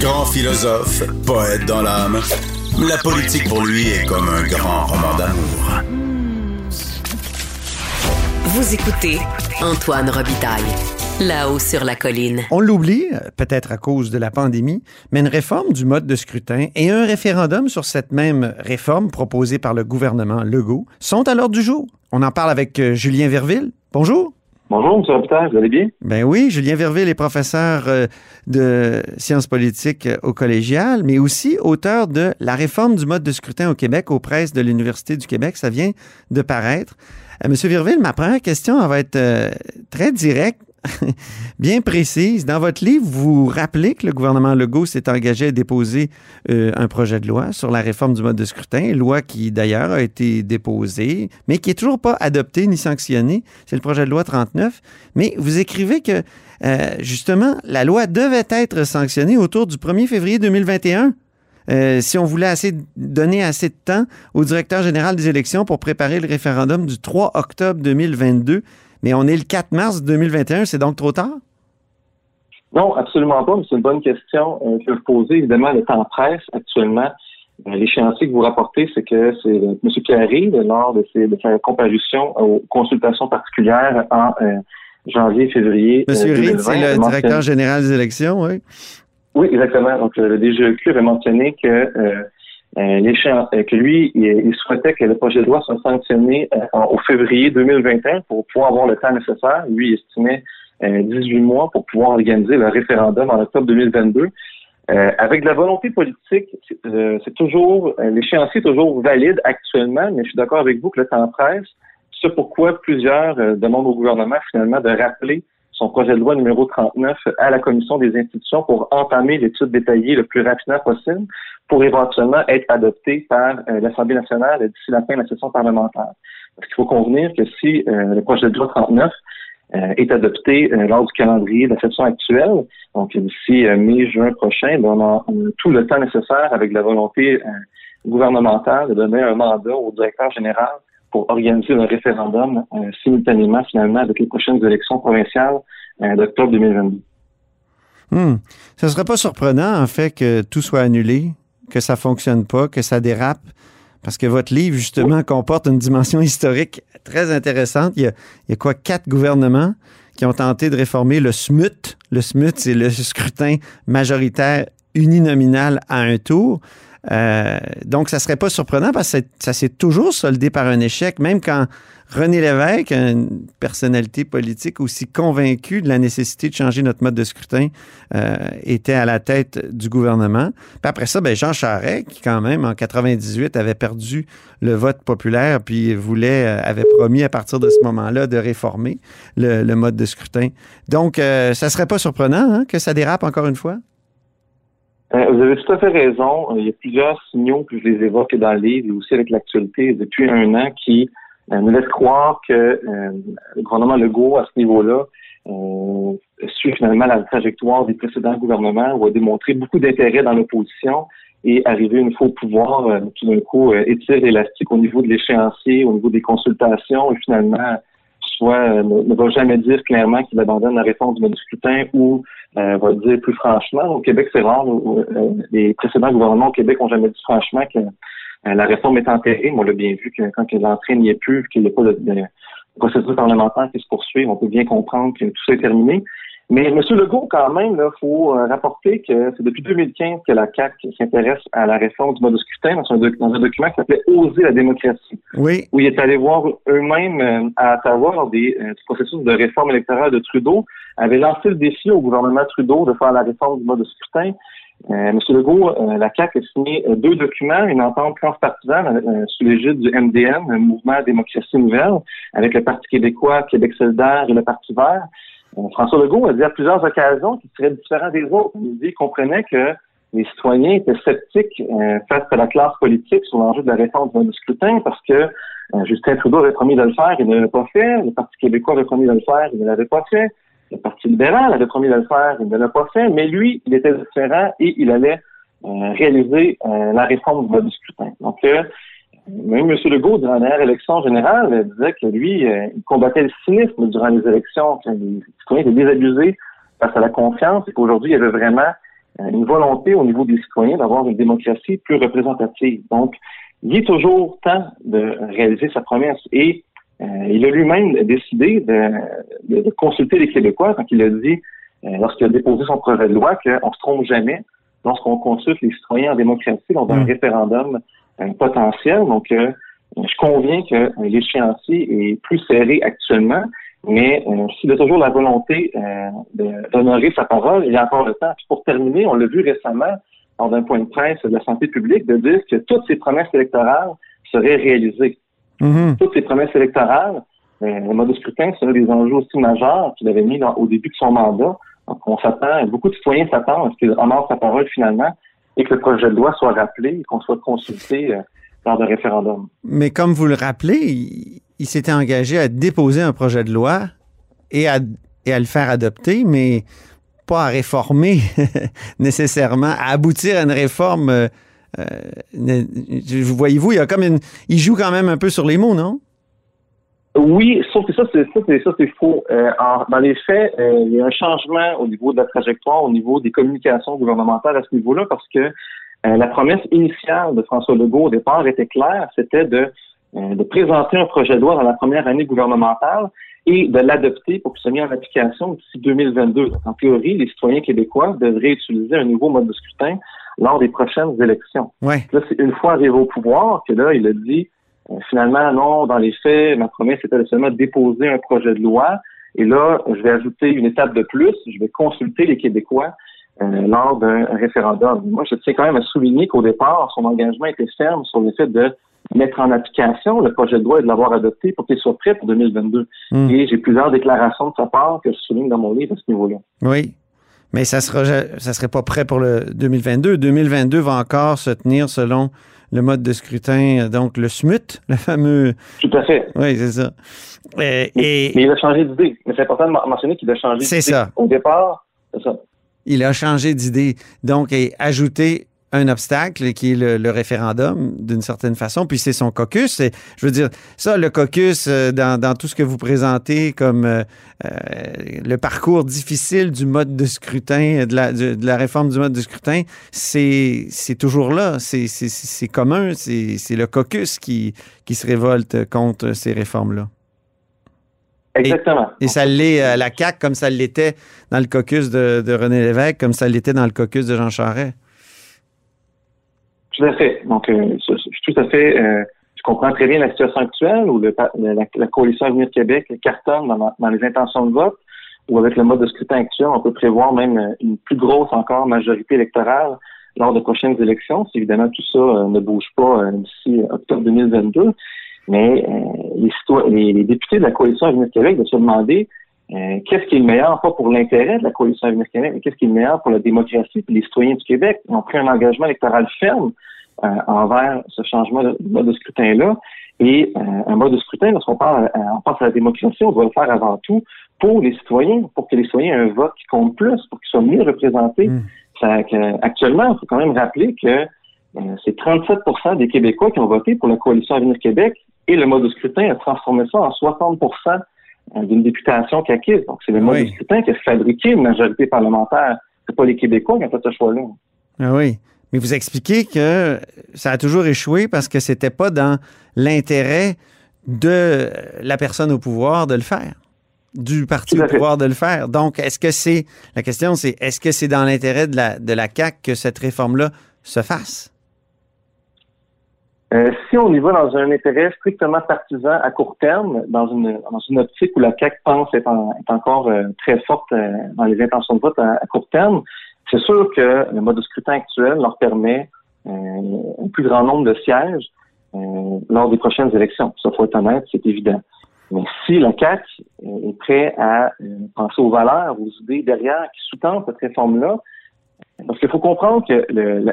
Grand philosophe, poète dans l'âme, la politique pour lui est comme un grand roman d'amour. Vous écoutez Antoine Robitaille. Là-haut sur la colline. On l'oublie, peut-être à cause de la pandémie, mais une réforme du mode de scrutin et un référendum sur cette même réforme proposée par le gouvernement Legault sont à l'ordre du jour. On en parle avec euh, Julien Verville. Bonjour. Bonjour, M. Robitaille, vous allez bien? Ben oui, Julien Verville est professeur euh, de sciences politiques au collégial, mais aussi auteur de La réforme du mode de scrutin au Québec aux presses de l'Université du Québec. Ça vient de paraître. Euh, Monsieur Verville, ma première question va être très directe. bien précise. Dans votre livre, vous rappelez que le gouvernement Legault s'est engagé à déposer euh, un projet de loi sur la réforme du mode de scrutin, loi qui d'ailleurs a été déposée, mais qui n'est toujours pas adoptée ni sanctionnée. C'est le projet de loi 39. Mais vous écrivez que euh, justement, la loi devait être sanctionnée autour du 1er février 2021. Euh, si on voulait assez, donner assez de temps au directeur général des élections pour préparer le référendum du 3 octobre 2022 mais on est le 4 mars 2021, c'est donc trop tard? Non, absolument pas, mais c'est une bonne question euh, que vous posez. Évidemment, le temps presse actuellement. Euh, l'échéancier que vous rapportez, c'est que c'est M. Carré, lors de, ses, de sa comparution aux consultations particulières en euh, janvier, février. M. Reed, c'est le directeur général des élections, oui. Oui, exactement. Donc, le DGEQ avait mentionné que euh, euh, que lui, il, souhaitait que le projet de loi soit sanctionné euh, au février 2021 pour pouvoir avoir le temps nécessaire. Lui, il estimait 18 mois pour pouvoir organiser le référendum en octobre 2022. avec de la volonté politique, c'est toujours l'échéancier est toujours valide actuellement, mais je suis d'accord avec vous que le temps presse. C'est pourquoi plusieurs demandent au gouvernement finalement de rappeler son projet de loi numéro 39 à la Commission des institutions pour entamer l'étude détaillée le plus rapidement possible pour éventuellement être adopté par euh, l'Assemblée nationale d'ici la fin de la session parlementaire. Parce qu'il faut convenir que si euh, le projet de loi 39 euh, est adopté lors du calendrier de la session actuelle, donc d'ici mai-juin prochain, ben, on, a, tout le temps nécessaire avec la volonté gouvernementale de donner un mandat au directeur général pour organiser un référendum simultanément finalement avec les prochaines élections provinciales d'octobre 2022. Hmm. Ce ne serait pas surprenant, en fait, que tout soit annulé? Que ça fonctionne pas, que ça dérape. Parce que votre livre, justement, comporte une dimension historique très intéressante. Il y a, quoi, quatre gouvernements qui ont tenté de réformer le SMUT. Le SMUT, c'est le scrutin majoritaire uninominal à un tour. Euh, donc, ça serait pas surprenant parce que ça s'est toujours soldé par un échec, même quand René Lévesque, une personnalité politique aussi convaincue de la nécessité de changer notre mode de scrutin, euh, était à la tête du gouvernement. Puis après ça, ben Jean Charest, qui quand même en 98 avait perdu le vote populaire, puis voulait, euh, avait promis à partir de ce moment-là de réformer le, mode de scrutin. Donc, euh, ça serait pas surprenant hein, que ça dérape encore une fois? vous avez tout à fait raison. Il y a plusieurs signaux que je les évoque dans le livre et aussi avec l'actualité depuis un an qui euh, nous laisse croire que euh, le gouvernement Legault, à ce niveau-là, euh, suit finalement la trajectoire des précédents gouvernements où a démontré beaucoup d'intérêt dans l'opposition et arriver une fois au pouvoir, euh, tout d'un coup, étire l'élastique au niveau de l'échéancier, au niveau des consultations et finalement soit ne, va jamais dire clairement qu'il abandonne la réforme du mode scrutin ou va dire plus franchement. Au Québec, c'est rare. les précédents gouvernements au Québec ont jamais dit franchement que euh, la réforme est enterrée, on l'a bien vu que quand l'entrée n'y est plus, qu'il n'y a pas de, procédure parlementaire qui se poursuit, on peut bien comprendre que tout ça est terminé. Mais M. Legault, quand même, il faut euh, rapporter que c'est depuis 2015 que la CAC s'intéresse à la réforme du mode de scrutin dans un, document qui s'appelait Oser la démocratie. Oui. Où il est allé voir eux-mêmes euh, à savoir des, du processus de réforme électorale de Trudeau, avait lancé le défi au gouvernement Trudeau de faire la réforme du mode de scrutin. Euh, Monsieur Legault, euh, la CAQ a signé euh, deux documents, une entente transpartisane sous l'égide du MDN, le Mouvement Démocratie Nouvelle, avec le Parti québécois, Québec solidaire et le Parti vert. François Legault a dit à plusieurs occasions qu'il serait différent des autres. Il dit comprenait que les citoyens étaient sceptiques face à la classe politique sur l'enjeu de la réforme du scrutin parce que Justin Trudeau avait promis de le faire, il ne l'avait pas fait. Le Parti québécois avait promis de le faire, il ne l'avait pas fait. Le Parti libéral avait promis de le faire, il ne l'a pas fait, mais lui, il était différent et il allait euh, réaliser euh, la réforme du scrutin. Donc, euh, même M. Legault, durant la dernière élection générale, disait que lui, il combattait le cynisme durant les élections, que les citoyens étaient désabusés face à la confiance et qu'aujourd'hui, il y avait vraiment une volonté au niveau des citoyens d'avoir une démocratie plus représentative. Donc, il est toujours temps de réaliser sa promesse et il a lui-même décidé de, consulter les Québécois quand il a dit, lorsqu'il a déposé son projet de loi, qu'on se trompe jamais lorsqu'on consulte les citoyens en démocratie lors d'un mmh. référendum potentiel. Donc, je conviens que l'échéancier est plus serré actuellement, mais euh, s'il a toujours la volonté euh, d'honorer sa parole, il y a encore le temps. pour terminer, on l'a vu récemment lors d'un point de presse de la santé publique, de dire que toutes ces promesses électorales seraient réalisées. Mm-hmm. Toutes ces promesses électorales, euh, le mode de scrutin serait des enjeux aussi majeurs qu'il avait mis au début de son mandat. Donc, on s'attend, beaucoup de citoyens s'attendent à ce qu'il honore sa parole finalement et que le projet de loi soit rappelé et qu'on soit consulté euh, lors d'un référendum. Mais comme vous le rappelez, il, s'était engagé à déposer un projet de loi et à, et à le faire adopter, mais pas à réformer nécessairement, à aboutir à une réforme. Euh, euh Voyez-vous, il y a il joue quand même un peu sur les mots, non? Oui, sauf que ça, c'est ça, c'est faux. Euh, dans les faits, euh, il y a un changement au niveau de la trajectoire, au niveau des communications gouvernementales à ce niveau-là, parce que la promesse initiale de François Legault au départ était claire, c'était de, de présenter un projet de loi dans la première année gouvernementale et de l'adopter pour qu'il soit mis en application d'ici 2022. en théorie, les citoyens québécois devraient utiliser un nouveau mode de scrutin lors des prochaines élections. Ouais. Là, c'est une fois arrivé au pouvoir que là, il a dit euh, finalement, non, dans les faits, ma promesse était de seulement déposer un projet de loi. Et là, je vais ajouter une étape de plus, je vais consulter les Québécois euh, lors d'un référendum. Moi, je tiens quand même à souligner qu'au départ, son engagement était ferme sur le fait de mettre en application le projet de loi et de l'avoir adopté pour qu'il soit prêt pour 2022. Hmm. Et j'ai plusieurs déclarations de sa part que je souligne dans mon livre à ce niveau-là. Oui. Mais ça sera, ça serait pas prêt pour le 2022. 2022 va encore se tenir selon le mode de scrutin, donc le SMUT, le fameux. Tout à fait. Oui, c'est ça. Et, mais, il a changé d'idée. Mais c'est important de mentionner qu'il a changé d'idée. C'est ça. Au départ, c'est ça il a changé d'idée. Donc, et ajouté un obstacle qui est le, référendum d'une certaine façon, puis c'est son caucus. je veux dire, ça, le caucus, euh, dans, tout ce que vous présentez comme euh, euh, le parcours difficile du mode de scrutin, de la, de la réforme du mode de scrutin, c'est toujours là. C'est commun. C'est le caucus qui, qui se révolte contre ces réformes-là. Exactement. Et, ça l'est à la CAQ comme ça l'était dans le caucus de, René Lévesque, comme ça l'était dans le caucus de Jean Charest. Tout à fait. Donc, euh, je, tout à fait. Euh, je comprends très bien la situation actuelle où la, coalition Avenir Québec cartonne dans, les intentions de vote, ou avec le mode de scrutin actuel, on peut prévoir même une plus grosse encore majorité électorale lors de prochaines élections, si évidemment tout ça euh, ne bouge pas d'ici octobre 2022. Mais euh, les, les, députés de la coalition Avenir Québec de se demander euh, qu'est-ce qui est le meilleur, pas pour l'intérêt de la coalition Avenir Québec, mais qu'est-ce qui est le meilleur pour la démocratie et les citoyens du Québec? Ils ont pris un engagement électoral ferme euh, envers ce changement de mode de scrutin-là. Et un mode de scrutin, lorsqu'on parle, on pense à la démocratie, on doit le faire avant tout pour les citoyens, pour que les citoyens aient un vote qui compte plus, pour qu'ils soient mieux représentés. Mmh. actuellement, il faut quand même rappeler que c'est 37% des Québécois qui ont voté pour la coalition Avenir Québec et le mode de scrutin a transformé ça en 60 euh, d'une députation acquise. Donc, c'est le mode de scrutin qui a fabriqué une majorité parlementaire. C'est pas les Québécois qui ont fait ce choix-là. Ah oui. Mais vous expliquez que ça a toujours échoué parce que c'était pas dans l'intérêt de la personne au pouvoir de le faire, du parti au pouvoir de le faire. Donc, est-ce que c'est la question, c'est est-ce que c'est dans l'intérêt de la de la CAC que cette réforme-là se fasse? Euh, si on y va dans un intérêt strictement partisan à court terme, dans une, dans une optique où la CAQ pense être, encore euh, très forte euh, dans les intentions de vote à, court terme, c'est sûr que le mode de scrutin actuel leur permet un plus grand nombre de sièges lors des prochaines élections. Ça, faut être honnête, c'est évident. Mais si la CAQ est prêt à penser aux valeurs, aux idées derrière qui sous-tendent cette réforme-là, parce qu'il faut comprendre que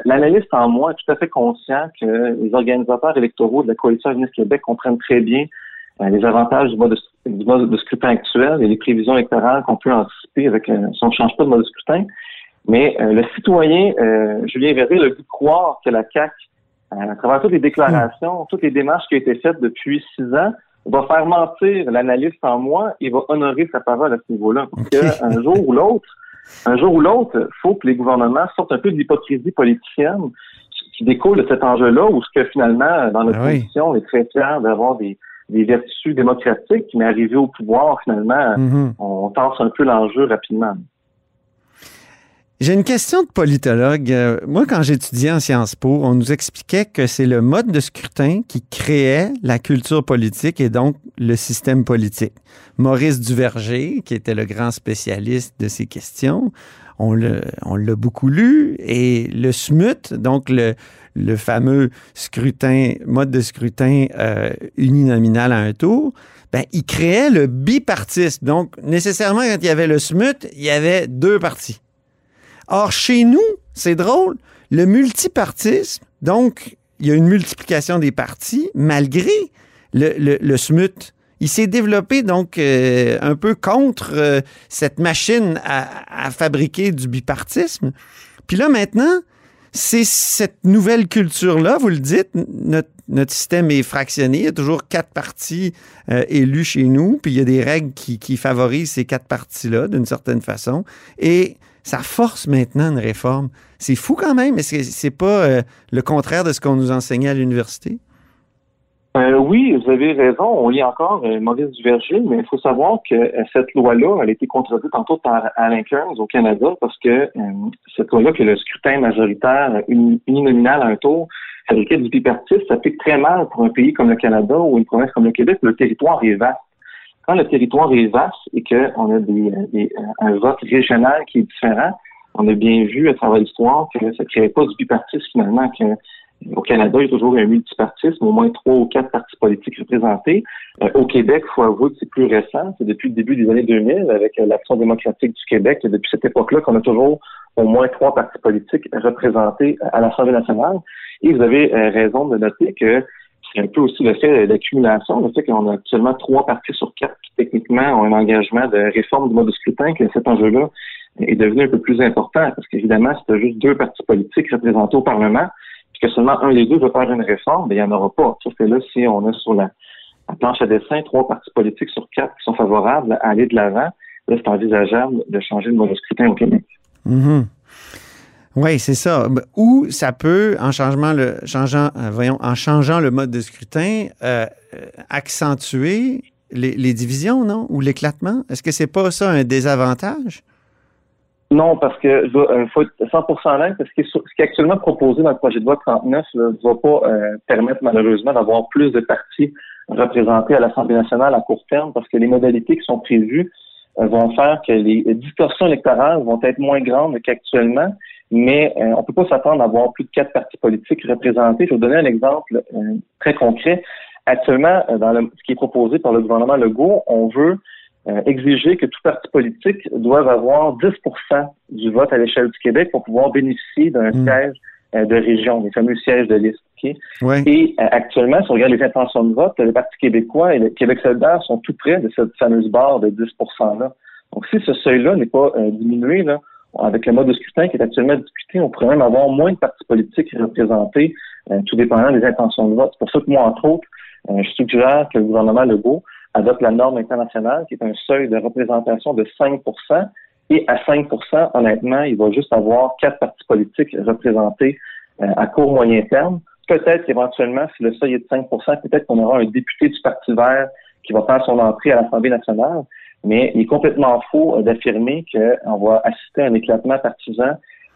l'analyste en moi est tout à fait conscient que les organisateurs électoraux de la coalition Avenir Québec comprennent très bien euh, les avantages du mode, de, scrutin actuel et les prévisions électorales qu'on peut anticiper avec euh, si on ne change pas de mode de scrutin. Mais euh, le citoyen Julien Verret a de croire que la CAC, à travers toutes les déclarations, toutes les démarches qui ont été faites depuis six ans, va faire mentir l'analyste en moi et va honorer sa parole à ce niveau-là. Parce qu'un jour ou l'autre, un jour ou l'autre, il faut que les gouvernements sortent un peu de l'hypocrisie politicienne qui découle de cet enjeu-là, où ce que finalement, dans notre Ah position, on est très fiers d'avoir des, des vertus démocratiques, mais arrivé au pouvoir, finalement, Mhm. on tasse un peu l'enjeu rapidement. J'ai une question de politologue. Euh, Moi, quand j'étudiais en Sciences Po, on nous expliquait que c'est le mode de scrutin qui créait la culture politique et donc le système politique. Maurice Duverger, qui était le grand spécialiste de ces questions, on l'a beaucoup lu, et le SMUT, donc le, le fameux scrutin, mode de scrutin euh, uninominal à un tour, ben, il créait le bipartisme. Donc, nécessairement, quand il y avait le SMUT, il y avait deux partis. Or, chez nous, c'est drôle, le multipartisme, donc, il y a une multiplication des partis, malgré le, le, le SMUT. Il s'est développé donc euh, un peu contre euh, cette machine à, à fabriquer du bipartisme. Puis là, maintenant, c'est cette nouvelle culture-là, vous le dites, notre, notre système est fractionné, il y a toujours quatre partis euh, élus chez nous, puis il y a des règles qui, qui favorisent ces quatre partis-là d'une certaine façon. Et ça force maintenant une réforme. C'est fou quand même, mais c'est pas euh, le contraire de ce qu'on nous enseignait à l'université? Euh, oui, vous avez raison. On lit encore euh, Maurice Duverger, mais il faut savoir que cette loi-là, elle a été contredite tantôt par Alain Kearns au Canada parce que cette loi-là, que le scrutin majoritaire uni- uninominal à un tour fabriqué du bipartisme, s'applique très mal pour un pays comme le Canada ou une province comme le Québec. Le territoire est vaste. Quand le territoire est vaste et qu'on a des, des- un vote régional qui est différent, on a bien vu à travers l'histoire que ça ne créait pas du bipartisme finalement, que au Canada, il y a toujours un multipartisme, au moins trois ou quatre partis politiques représentés. Euh, au Québec, il faut avouer que c'est plus récent. C'est depuis le début des années 2000, avec euh, l'Action démocratique du Québec, et depuis cette époque-là qu'on a toujours au moins trois partis politiques représentés à l'Assemblée nationale. Et vous avez euh, raison de noter que c'est un peu aussi le fait d'accumulation, le fait qu'on a actuellement trois partis sur quatre qui techniquement ont un engagement de réforme du mode de scrutin, que cet enjeu-là est devenu un peu plus important, parce qu'évidemment, c'était juste deux partis politiques représentés au Parlement, puis que seulement un des deux veut faire une réforme, ben, il n'y en aura pas. Sauf que là, si on a sur la, la planche à dessin trois partis politiques sur quatre qui sont favorables à aller de l'avant, là, c'est envisageable de changer le mode de scrutin au Québec. Mhm. Oui, c'est ça. Ou ça peut, en changement le, changeant, euh, voyons, en changeant le mode de scrutin, euh, euh, accentuer les, divisions, non? Ou l'éclatement? Est-ce que c'est pas ça un désavantage? Non, parce que il faut être 100% honnête, parce que ce qui est actuellement proposé dans le projet de loi 39 ne va pas permettre malheureusement d'avoir plus de partis représentés à l'Assemblée nationale à court terme, parce que les modalités qui sont prévues vont faire que les distorsions électorales vont être moins grandes qu'actuellement, mais euh, on peut pas s'attendre à avoir plus de quatre partis politiques représentés. Je vais vous donner un exemple euh, très concret. Actuellement, euh, dans le, ce qui est proposé par le gouvernement Legault, on veut euh, exiger que tout parti politique doive avoir 10% du vote à l'échelle du Québec pour pouvoir bénéficier d'un Mm. siège euh, de région, des fameux sièges de liste. ok? Oui. Et euh, actuellement, si on regarde les intentions de vote, le Parti québécois et le Québec solidaire sont tout près de cette fameuse barre de 10% là. Donc, si ce seuil-là n'est pas euh, diminué, là, avec le mode de scrutin qui est actuellement discuté, on pourrait même avoir moins de partis politiques représentés, euh, tout dépendant des intentions de vote. C'est pour ça que moi, entre autres, euh, je suggère que le gouvernement Legault adopte la norme internationale, qui est un seuil de représentation de 5% et à 5% honnêtement, il va juste avoir quatre partis politiques représentés euh, à court moyen terme. Peut-être qu'éventuellement, si le seuil est de 5% peut-être qu'on aura un député du Parti vert qui va faire son entrée à l'Assemblée nationale. Mais il est complètement faux euh, d'affirmer qu'on va assister à un éclatement partisan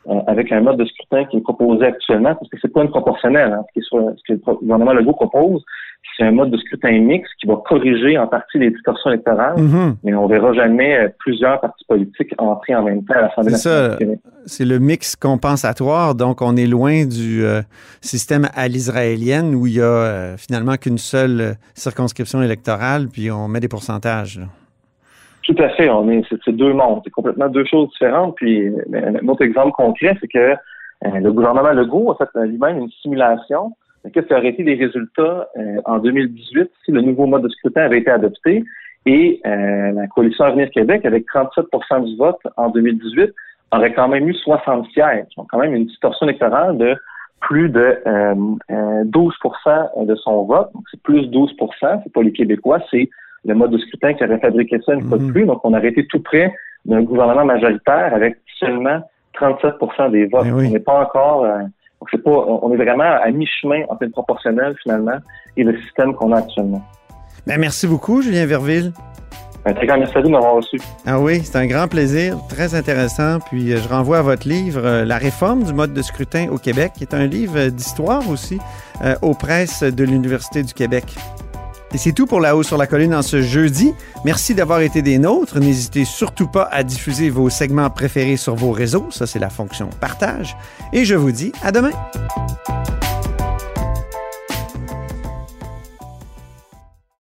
euh, avec un mode de scrutin qui est proposé actuellement, parce que c'est pas une proportionnelle. Hein. Ce, ce que le gouvernement Legault propose, c'est un mode de scrutin mixte qui va corriger en partie les distorsions électorales, Mhm. mais on verra jamais euh, plusieurs partis politiques entrer en même temps à l'Assemblée C'est nationale. C'est le mix compensatoire, donc on est loin du euh, système à l'israélienne où il y a finalement qu'une seule circonscription électorale, puis on met des pourcentages. là. Tout à fait. On est, c'est, deux mondes. C'est complètement deux choses différentes. Puis, euh, un autre exemple concret, c'est que euh, le gouvernement Legault a fait euh, lui-même une simulation de qu'est-ce qui aurait été les résultats euh, en 2018 si le nouveau mode de scrutin avait été adopté? Et euh, la coalition Avenir Québec, avec 37% du vote en 2018, aurait quand même eu 60 sièges. Donc, quand même une distorsion électorale de plus de euh, euh, 12% de son vote. Donc, c'est plus 12% C'est pas les Québécois, c'est le mode de scrutin qui aurait fabriqué ça une fois de Mhm. plus. Donc, on aurait été tout près d'un gouvernement majoritaire avec seulement 37% des votes. Oui. On n'est pas encore, euh, pas, on est vraiment à mi-chemin entre le proportionnel finalement et le système qu'on a actuellement. Ben, merci beaucoup, Julien Verville. Un très grand merci à vous de m'avoir reçu. Ah oui, c'est un grand plaisir, très intéressant. Puis euh, je renvoie à votre livre euh, La réforme du mode de scrutin au Québec, qui est un livre d'histoire aussi euh, aux presses de l'Université du Québec. Et c'est tout pour La Haut sur la Colline en ce jeudi. Merci d'avoir été des nôtres. N'hésitez surtout pas à diffuser vos segments préférés sur vos réseaux. Ça, c'est la fonction partage. Et je vous dis à demain.